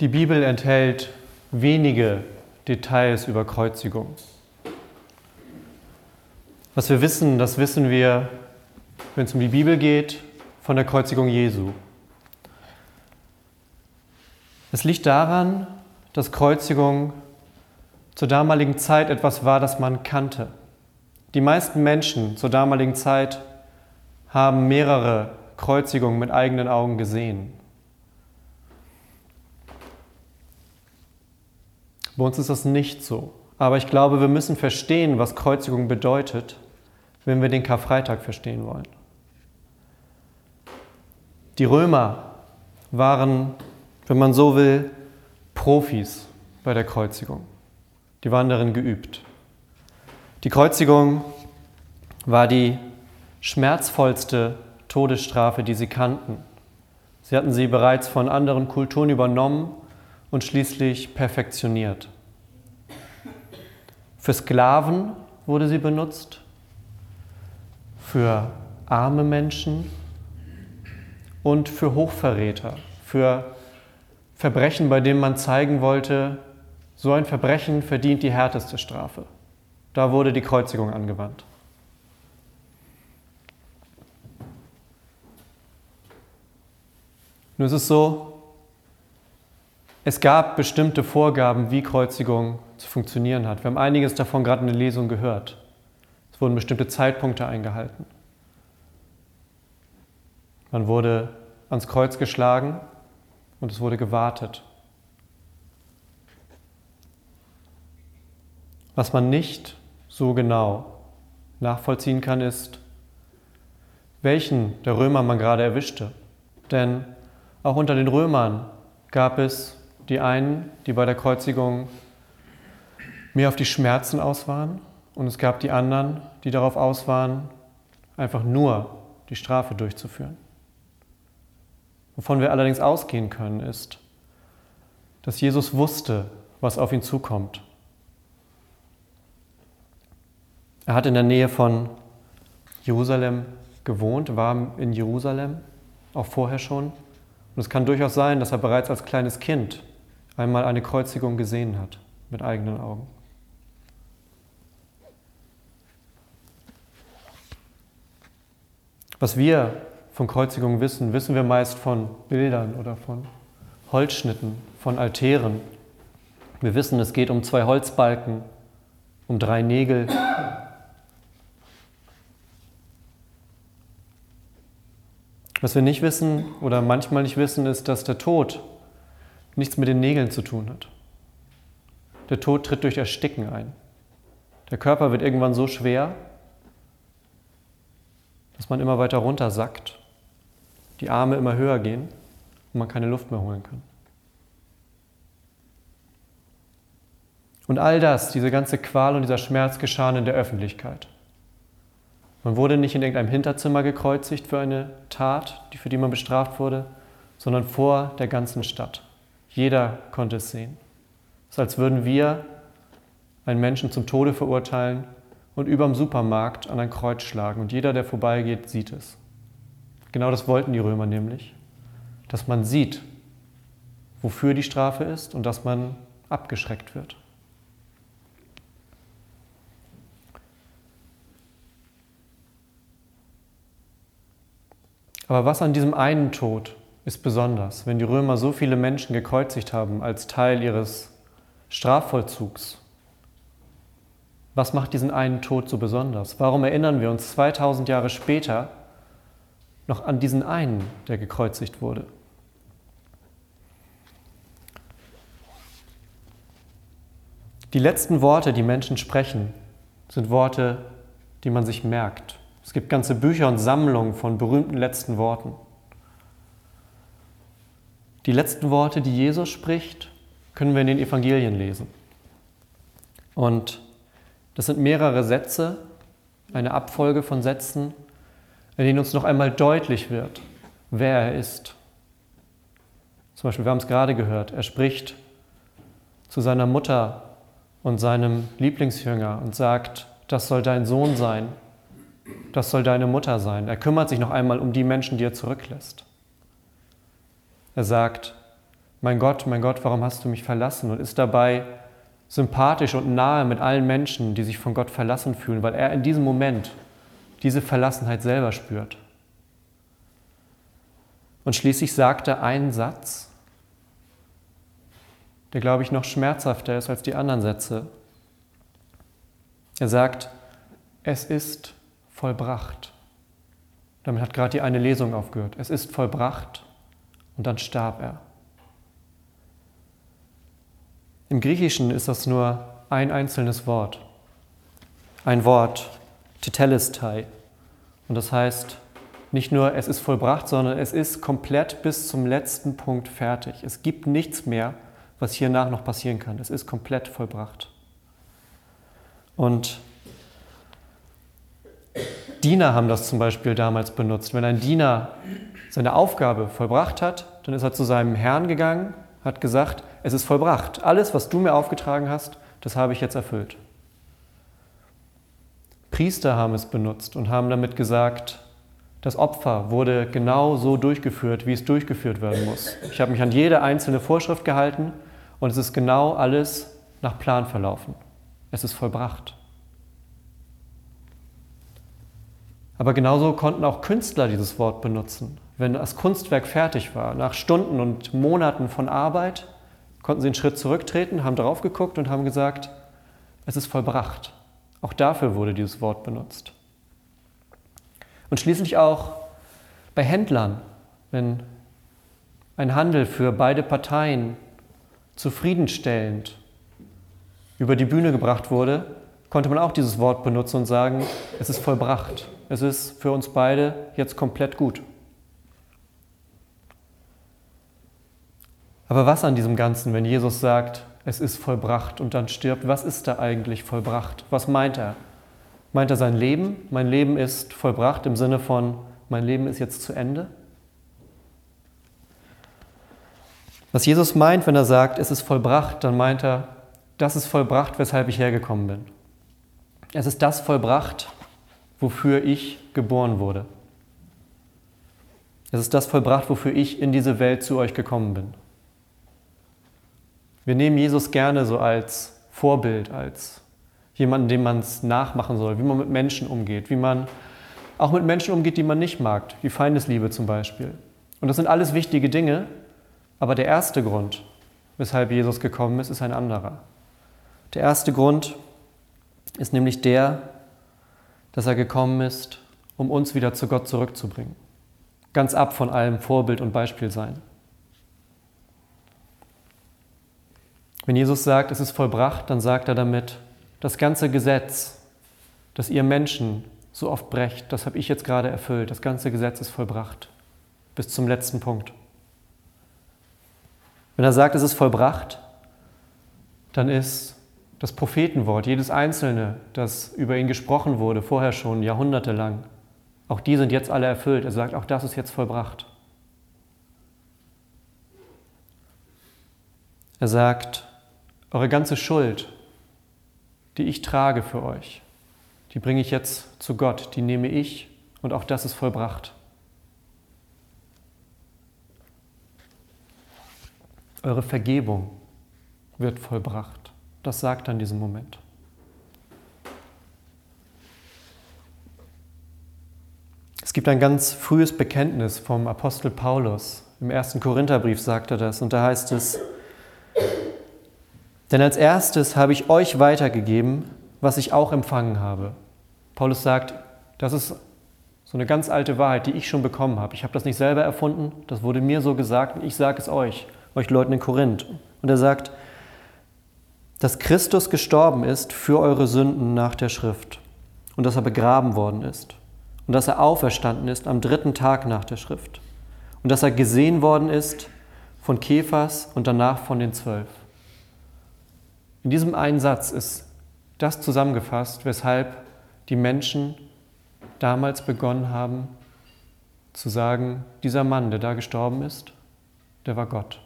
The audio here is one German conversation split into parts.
Die Bibel enthält wenige Details über Kreuzigung. Was wir wissen, das wissen wir, wenn es um die Bibel geht, von der Kreuzigung Jesu. Es liegt daran, dass Kreuzigung zur damaligen Zeit etwas war, das man kannte. Die meisten Menschen zur damaligen Zeit haben mehrere Kreuzigungen mit eigenen Augen gesehen. Bei uns ist das nicht so. Aber ich glaube, wir müssen verstehen, was Kreuzigung bedeutet, wenn wir den Karfreitag verstehen wollen. Die Römer waren, wenn man so will, Profis bei der Kreuzigung. Die waren darin geübt. Die Kreuzigung war die schmerzvollste Todesstrafe, die sie kannten. Sie hatten sie bereits von anderen Kulturen übernommen und schließlich perfektioniert. Für Sklaven wurde sie benutzt, für arme Menschen und für Hochverräter, für Verbrechen, bei denen man zeigen wollte, so ein Verbrechen verdient die härteste Strafe. Da wurde die Kreuzigung angewandt. Nun ist es so, es gab bestimmte Vorgaben, wie Kreuzigung zu funktionieren hat. Wir haben einiges davon gerade in der Lesung gehört. Es wurden bestimmte Zeitpunkte eingehalten. Man wurde ans Kreuz geschlagen und es wurde gewartet. Was man nicht so genau nachvollziehen kann, ist, welchen der Römer man gerade erwischte. Denn auch unter den Römern gab es die einen, die bei der Kreuzigung mehr auf die Schmerzen aus waren und es gab die anderen, die darauf aus waren, einfach nur die Strafe durchzuführen. Wovon wir allerdings ausgehen können, ist, dass Jesus wusste, was auf ihn zukommt. Er hat in der Nähe von Jerusalem gewohnt, war in Jerusalem, auch vorher schon. Und es kann durchaus sein, dass er bereits als kleines Kind einmal eine Kreuzigung gesehen hat mit eigenen Augen. Was wir von Kreuzigung wissen, wissen wir meist von Bildern oder von Holzschnitten, von Altären. Wir wissen, es geht um zwei Holzbalken, um drei Nägel. Was wir nicht wissen oder manchmal nicht wissen, ist, dass der Tod nichts mit den Nägeln zu tun hat. Der Tod tritt durch Ersticken ein. Der Körper wird irgendwann so schwer, dass man immer weiter runter sackt, die Arme immer höher gehen und man keine Luft mehr holen kann. Und all das, diese ganze Qual und dieser Schmerz geschahen in der Öffentlichkeit. Man wurde nicht in irgendeinem Hinterzimmer gekreuzigt für eine Tat, für die man bestraft wurde, sondern vor der ganzen Stadt. Jeder konnte es sehen. Es ist, als würden wir einen Menschen zum Tode verurteilen und überm Supermarkt an ein Kreuz schlagen und jeder, der vorbeigeht, sieht es. Genau das wollten die Römer nämlich, dass man sieht, wofür die Strafe ist und dass man abgeschreckt wird. Aber was an diesem einen Tod ist besonders, wenn die Römer so viele Menschen gekreuzigt haben als Teil ihres Strafvollzugs. Was macht diesen einen Tod so besonders? Warum erinnern wir uns 2000 Jahre später noch an diesen einen, der gekreuzigt wurde? Die letzten Worte, die Menschen sprechen, sind Worte, die man sich merkt. Es gibt ganze Bücher und Sammlungen von berühmten letzten Worten. Die letzten Worte, die Jesus spricht, können wir in den Evangelien lesen. Und das sind mehrere Sätze, eine Abfolge von Sätzen, in denen uns noch einmal deutlich wird, wer er ist. Zum Beispiel, wir haben es gerade gehört, er spricht zu seiner Mutter und seinem Lieblingsjünger und sagt, das soll dein Sohn sein, das soll deine Mutter sein. Er kümmert sich noch einmal um die Menschen, die er zurücklässt. Er sagt, mein Gott, mein Gott, warum hast du mich verlassen? Und ist dabei sympathisch und nahe mit allen Menschen, die sich von Gott verlassen fühlen, weil er in diesem Moment diese Verlassenheit selber spürt. Und schließlich sagt er einen Satz, der, glaube ich, noch schmerzhafter ist als die anderen Sätze. Er sagt, es ist vollbracht. Damit hat gerade die eine Lesung aufgehört. Es ist vollbracht und dann starb er. Im Griechischen ist das nur ein einzelnes Wort. Ein Wort, Tetelestai. Und das heißt nicht nur, es ist vollbracht, sondern es ist komplett bis zum letzten Punkt fertig. Es gibt nichts mehr, was hiernach noch passieren kann. Es ist komplett vollbracht. Und Diener haben das zum Beispiel damals benutzt. Wenn ein Diener seine Aufgabe vollbracht hat, dann ist er zu seinem Herrn gegangen, hat gesagt, es ist vollbracht. Alles, was du mir aufgetragen hast, das habe ich jetzt erfüllt. Priester haben es benutzt und haben damit gesagt, das Opfer wurde genau so durchgeführt, wie es durchgeführt werden muss. Ich habe mich an jede einzelne Vorschrift gehalten und es ist genau alles nach Plan verlaufen. Es ist vollbracht. Aber genauso konnten auch Künstler dieses Wort benutzen. Wenn das Kunstwerk fertig war, nach Stunden und Monaten von Arbeit, konnten sie einen Schritt zurücktreten, haben drauf geguckt und haben gesagt, es ist vollbracht. Auch dafür wurde dieses Wort benutzt. Und schließlich auch bei Händlern, wenn ein Handel für beide Parteien zufriedenstellend über die Bühne gebracht wurde, konnte man auch dieses Wort benutzen und sagen, es ist vollbracht. Es ist für uns beide jetzt komplett gut. Aber was an diesem Ganzen, wenn Jesus sagt, es ist vollbracht und dann stirbt, was ist da eigentlich vollbracht? Was meint er? Meint er sein Leben? Mein Leben ist vollbracht im Sinne von, mein Leben ist jetzt zu Ende? Was Jesus meint, wenn er sagt, es ist vollbracht, dann meint er, das ist vollbracht, weshalb ich hergekommen bin. Es ist das vollbracht, wofür ich geboren wurde. Es ist das vollbracht, wofür ich in diese Welt zu euch gekommen bin. Wir nehmen Jesus gerne so als Vorbild, als jemanden, dem man es nachmachen soll, wie man mit Menschen umgeht, wie man auch mit Menschen umgeht, die man nicht mag, wie Feindesliebe zum Beispiel. Und das sind alles wichtige Dinge, aber der erste Grund, weshalb Jesus gekommen ist, ist ein anderer. Der erste Grund ist nämlich der, dass er gekommen ist, um uns wieder zu Gott zurückzubringen. Ganz ab von allem Vorbild und Beispiel sein. Wenn Jesus sagt, es ist vollbracht, dann sagt er damit, das ganze Gesetz, das ihr Menschen so oft brecht, das habe ich jetzt gerade erfüllt. Das ganze Gesetz ist vollbracht. Bis zum letzten Punkt. Wenn er sagt, es ist vollbracht, dann ist das Prophetenwort, jedes einzelne, das über ihn gesprochen wurde, vorher schon jahrhundertelang, auch die sind jetzt alle erfüllt. Er sagt, auch das ist jetzt vollbracht. Er sagt, eure ganze Schuld, die ich trage für euch, die bringe ich jetzt zu Gott, die nehme ich und auch das ist vollbracht. Eure Vergebung wird vollbracht. Das sagt er in diesem Moment. Es gibt ein ganz frühes Bekenntnis vom Apostel Paulus. Im ersten Korintherbrief sagt er das und da heißt es, denn als erstes habe ich euch weitergegeben, was ich auch empfangen habe. Paulus sagt, das ist so eine ganz alte Wahrheit, die ich schon bekommen habe. Ich habe das nicht selber erfunden, das wurde mir so gesagt und ich sage es euch, euch Leuten in Korinth. Und er sagt, dass Christus gestorben ist für eure Sünden nach der Schrift und dass er begraben worden ist und dass er auferstanden ist am dritten Tag nach der Schrift und dass er gesehen worden ist von Kephas und danach von den Zwölf. In diesem einen Satz ist das zusammengefasst, weshalb die Menschen damals begonnen haben zu sagen, dieser Mann, der da gestorben ist, der war Gott.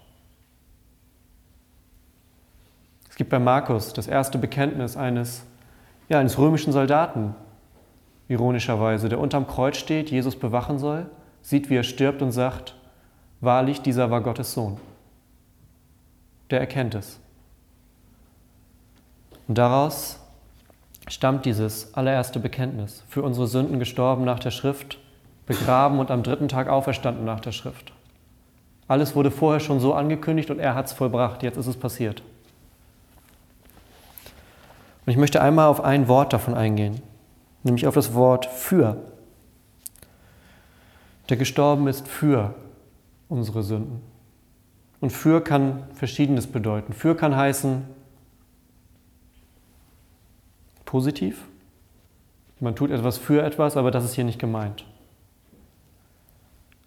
Es gibt bei Markus das erste Bekenntnis eines, ja, eines römischen Soldaten, ironischerweise, der unterm Kreuz steht, Jesus bewachen soll, sieht, wie er stirbt und sagt, wahrlich, dieser war Gottes Sohn. der erkennt es. Und daraus stammt dieses allererste Bekenntnis. Für unsere Sünden gestorben nach der Schrift, begraben und am dritten Tag auferstanden nach der Schrift. Alles wurde vorher schon so angekündigt und er hat es vollbracht. Jetzt ist es passiert. Und ich möchte einmal auf ein Wort davon eingehen, nämlich auf das Wort für. Der gestorben ist für unsere Sünden. Und für kann Verschiedenes bedeuten. Für kann heißen positiv. Man tut etwas für etwas, aber das ist hier nicht gemeint.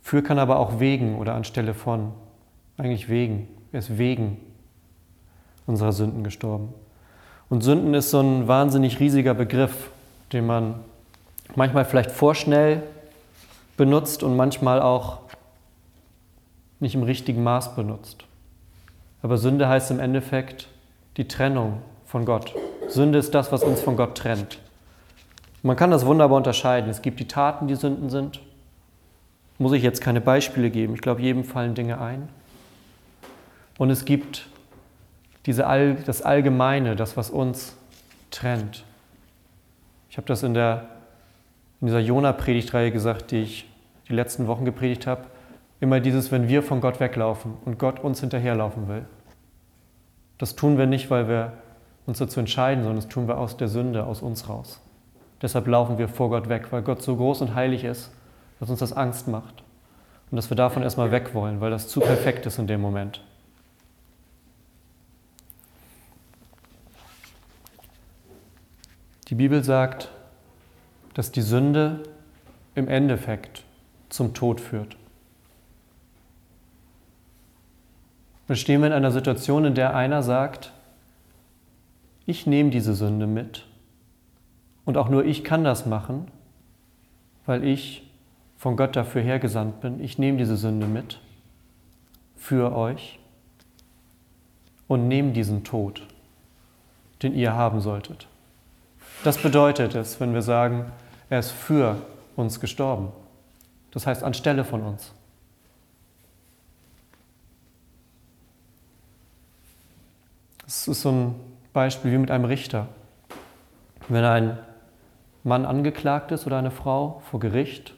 Für kann aber auch wegen oder anstelle von. Eigentlich wegen. Er ist wegen unserer Sünden gestorben. Und Sünden ist so ein wahnsinnig riesiger Begriff, den man manchmal vielleicht vorschnell benutzt und manchmal auch nicht im richtigen Maß benutzt. Aber Sünde heißt im Endeffekt die Trennung von Gott. Sünde ist das, was uns von Gott trennt. Man kann das wunderbar unterscheiden. Es gibt die Taten, die Sünden sind. Muss ich jetzt keine Beispiele geben. Ich glaube, jedem fallen Dinge ein. Und es gibt diese All, das Allgemeine, das, was uns trennt. Ich habe das in, der, in dieser Jona-Predigtreihe gesagt, die ich die letzten Wochen gepredigt habe. Immer dieses, wenn wir von Gott weglaufen und Gott uns hinterherlaufen will. Das tun wir nicht, weil wir uns dazu entscheiden, sondern das tun wir aus der Sünde, aus uns raus. Deshalb laufen wir vor Gott weg, weil Gott so groß und heilig ist, dass uns das Angst macht. Und dass wir davon erstmal weg wollen, weil das zu perfekt ist in dem Moment. Die Bibel sagt, dass die Sünde im Endeffekt zum Tod führt. Dann stehen wir in einer Situation, in der einer sagt, ich nehme diese Sünde mit und auch nur ich kann das machen, weil ich von Gott dafür hergesandt bin. Ich nehme diese Sünde mit für euch und nehme diesen Tod, den ihr haben solltet. Das bedeutet es, wenn wir sagen, er ist für uns gestorben. Das heißt anstelle von uns. Es ist so ein Beispiel wie mit einem Richter. Wenn ein Mann angeklagt ist oder eine Frau vor Gericht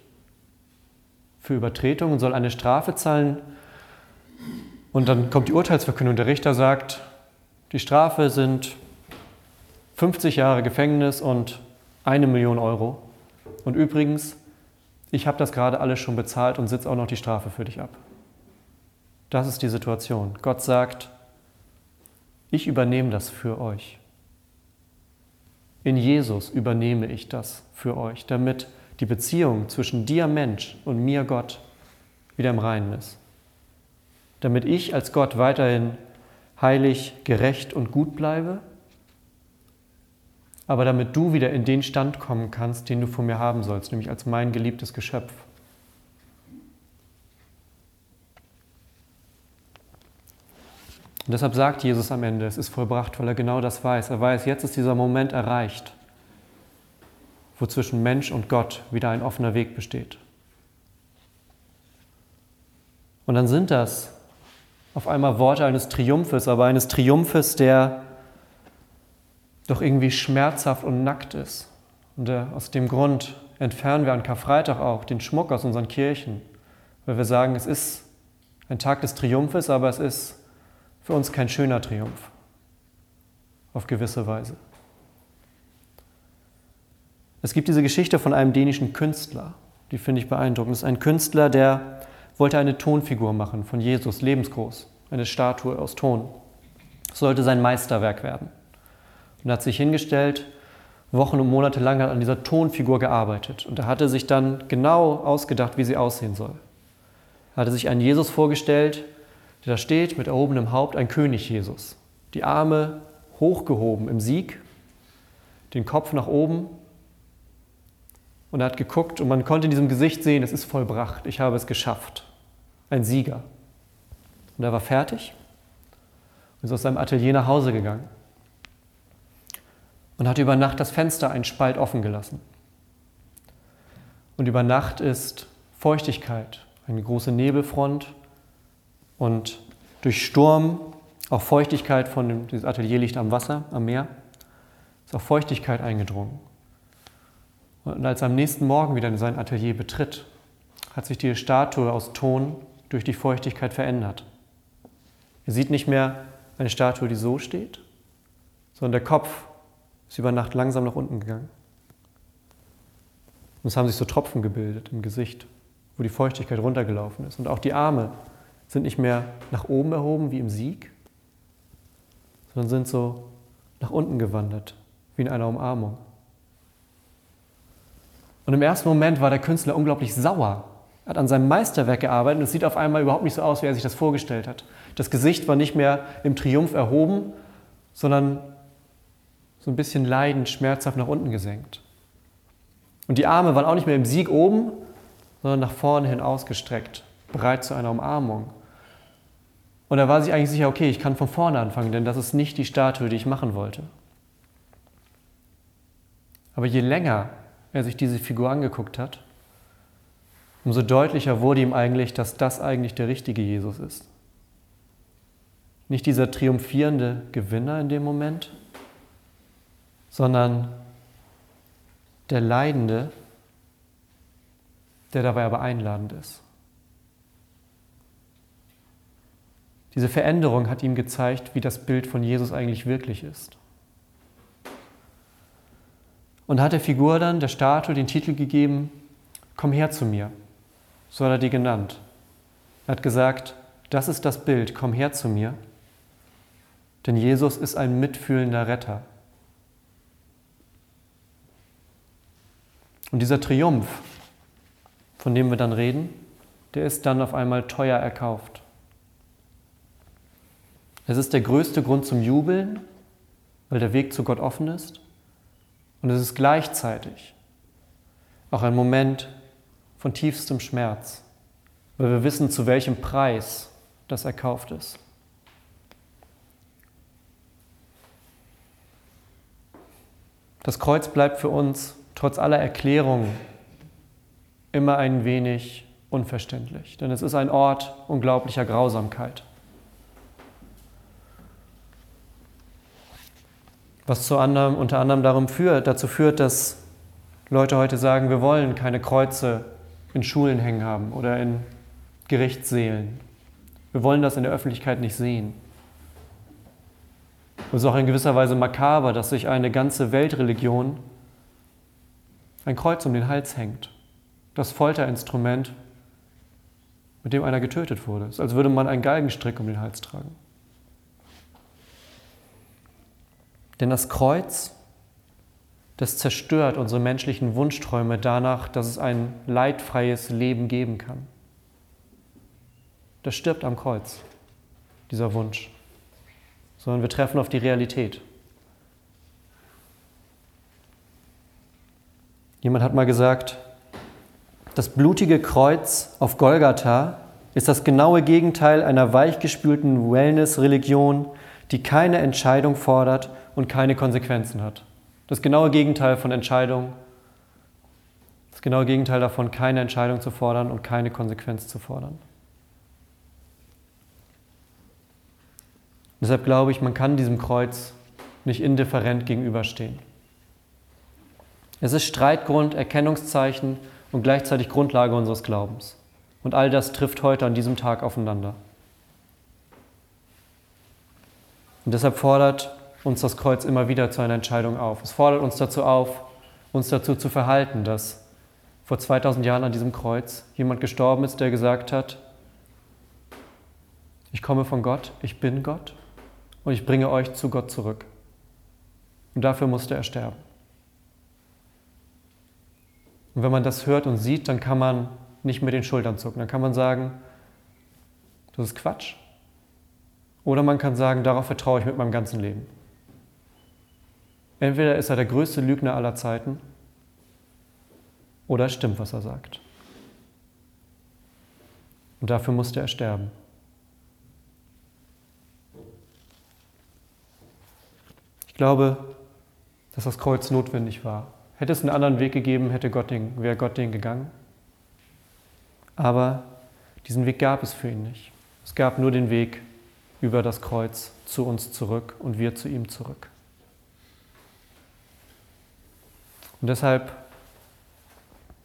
für Übertretung und soll eine Strafe zahlen, und dann kommt die Urteilsverkündung. Der Richter sagt, die Strafe sind 50 Jahre Gefängnis und eine Million Euro. Und übrigens, ich habe das gerade alles schon bezahlt und sitze auch noch die Strafe für dich ab. Das ist die Situation. Gott sagt, ich übernehme das für euch. In Jesus übernehme ich das für euch, damit die Beziehung zwischen dir Mensch und mir Gott wieder im Reinen ist. Damit ich als Gott weiterhin heilig, gerecht und gut bleibe aber damit du wieder in den Stand kommen kannst, den du von mir haben sollst, nämlich als mein geliebtes Geschöpf. Und deshalb sagt Jesus am Ende, es ist vollbracht, weil er genau das weiß. Er weiß, jetzt ist dieser Moment erreicht, wo zwischen Mensch und Gott wieder ein offener Weg besteht. Und dann sind das auf einmal Worte eines Triumphes, aber eines Triumphes, der doch irgendwie schmerzhaft und nackt ist. Und äh, aus dem Grund entfernen wir an Karfreitag auch den Schmuck aus unseren Kirchen, weil wir sagen, es ist ein Tag des Triumphes, aber es ist für uns kein schöner Triumph, auf gewisse Weise. Es gibt diese Geschichte von einem dänischen Künstler, die finde ich beeindruckend. Es ist ein Künstler, der wollte eine Tonfigur machen von Jesus, lebensgroß, eine Statue aus Ton. Es sollte sein Meisterwerk werden und hat sich hingestellt, Wochen und Monate lang an dieser Tonfigur gearbeitet. Und er hatte sich dann genau ausgedacht, wie sie aussehen soll. Er hatte sich einen Jesus vorgestellt, der da steht mit erhobenem Haupt, ein König Jesus. Die Arme hochgehoben im Sieg, den Kopf nach oben. Und er hat geguckt und man konnte in diesem Gesicht sehen, es ist vollbracht, ich habe es geschafft. Ein Sieger. Und er war fertig und ist aus seinem Atelier nach Hause gegangen und hat über Nacht das Fenster einen Spalt offen gelassen. Und über Nacht ist Feuchtigkeit, eine große Nebelfront und durch Sturm Auch Feuchtigkeit von dem, dieses Atelier liegt am Wasser, am Meer, ist auch Feuchtigkeit eingedrungen. Und als er am nächsten Morgen wieder in sein Atelier betritt, hat sich die Statue aus Ton durch die Feuchtigkeit verändert. Er sieht nicht mehr eine Statue, die so steht, sondern der Kopf ist über Nacht langsam nach unten gegangen. Und es haben sich so Tropfen gebildet im Gesicht, wo die Feuchtigkeit runtergelaufen ist. Und auch die Arme sind nicht mehr nach oben erhoben wie im Sieg, sondern sind so nach unten gewandert, wie in einer Umarmung. Und im ersten Moment war der Künstler unglaublich sauer. Er hat an seinem Meisterwerk gearbeitet und es sieht auf einmal überhaupt nicht so aus, wie er sich das vorgestellt hat. Das Gesicht war nicht mehr im Triumph erhoben, sondern so ein bisschen leidend, schmerzhaft nach unten gesenkt. Und die Arme waren auch nicht mehr im Sieg oben, sondern nach vorne hin ausgestreckt, bereit zu einer Umarmung. Und er war sich eigentlich sicher, okay, ich kann von vorne anfangen, denn das ist nicht die Statue, die ich machen wollte. Aber je länger er sich diese Figur angeguckt hat, umso deutlicher wurde ihm eigentlich, dass das eigentlich der richtige Jesus ist. Nicht dieser triumphierende Gewinner in dem Moment, sondern der Leidende, der dabei aber einladend ist. Diese Veränderung hat ihm gezeigt, wie das Bild von Jesus eigentlich wirklich ist. Und hat der Figur dann, der Statue, den Titel gegeben, Komm her zu mir. So hat er die genannt. Er hat gesagt, das ist das Bild, komm her zu mir. Denn Jesus ist ein mitfühlender Retter. Und dieser Triumph, von dem wir dann reden, der ist dann auf einmal teuer erkauft. Es ist der größte Grund zum Jubeln, weil der Weg zu Gott offen ist. Und es ist gleichzeitig auch ein Moment von tiefstem Schmerz, weil wir wissen, zu welchem Preis das erkauft ist. Das Kreuz bleibt für uns trotz aller Erklärungen immer ein wenig unverständlich, denn es ist ein Ort unglaublicher Grausamkeit. Was zu anderem, unter anderem darum führt, dazu führt, dass Leute heute sagen, wir wollen keine Kreuze in Schulen hängen haben oder in Gerichtssälen. Wir wollen das in der Öffentlichkeit nicht sehen. Es ist auch in gewisser Weise makaber, dass sich eine ganze Weltreligion ein Kreuz um den Hals hängt. Das Folterinstrument, mit dem einer getötet wurde. Es ist, als würde man einen Galgenstrick um den Hals tragen. Denn das Kreuz, das zerstört unsere menschlichen Wunschträume danach, dass es ein leidfreies Leben geben kann. Das stirbt am Kreuz, dieser Wunsch. Sondern wir treffen auf die Realität. Jemand hat mal gesagt, das blutige Kreuz auf Golgatha ist das genaue Gegenteil einer weichgespülten Wellness-Religion, die keine Entscheidung fordert und keine Konsequenzen hat. Das genaue Gegenteil von Entscheidung, das genaue Gegenteil davon, keine Entscheidung zu fordern und keine Konsequenz zu fordern. Deshalb glaube ich, man kann diesem Kreuz nicht indifferent gegenüberstehen. Es ist Streitgrund, Erkennungszeichen und gleichzeitig Grundlage unseres Glaubens. Und all das trifft heute an diesem Tag aufeinander. Und deshalb fordert uns das Kreuz immer wieder zu einer Entscheidung auf. Es fordert uns dazu auf, uns dazu zu verhalten, dass vor 2000 Jahren an diesem Kreuz jemand gestorben ist, der gesagt hat, ich komme von Gott, ich bin Gott und ich bringe euch zu Gott zurück. Und dafür musste er sterben. Und wenn man das hört und sieht, dann kann man nicht mit den Schultern zucken. Dann kann man sagen, das ist Quatsch. Oder man kann sagen, darauf vertraue ich mit meinem ganzen Leben. Entweder ist er der größte Lügner aller Zeiten oder es stimmt, was er sagt. Und dafür musste er sterben. Ich glaube, dass das Kreuz notwendig war. Hätte es einen anderen Weg gegeben, hätte Gott den, wäre Gott den gegangen. Aber diesen Weg gab es für ihn nicht. Es gab nur den Weg über das Kreuz zu uns zurück und wir zu ihm zurück. Und deshalb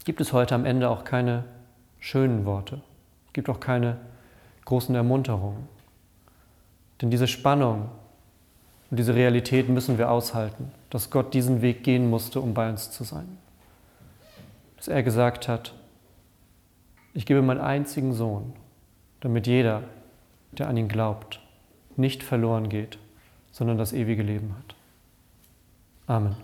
gibt es heute am Ende auch keine schönen Worte. Es gibt auch keine großen Ermunterungen. Denn diese Spannung und diese Realität müssen wir aushalten, dass Gott diesen Weg gehen musste, um bei uns zu sein. Dass er gesagt hat, ich gebe meinen einzigen Sohn, damit jeder, der an ihn glaubt, nicht verloren geht, sondern das ewige Leben hat. Amen.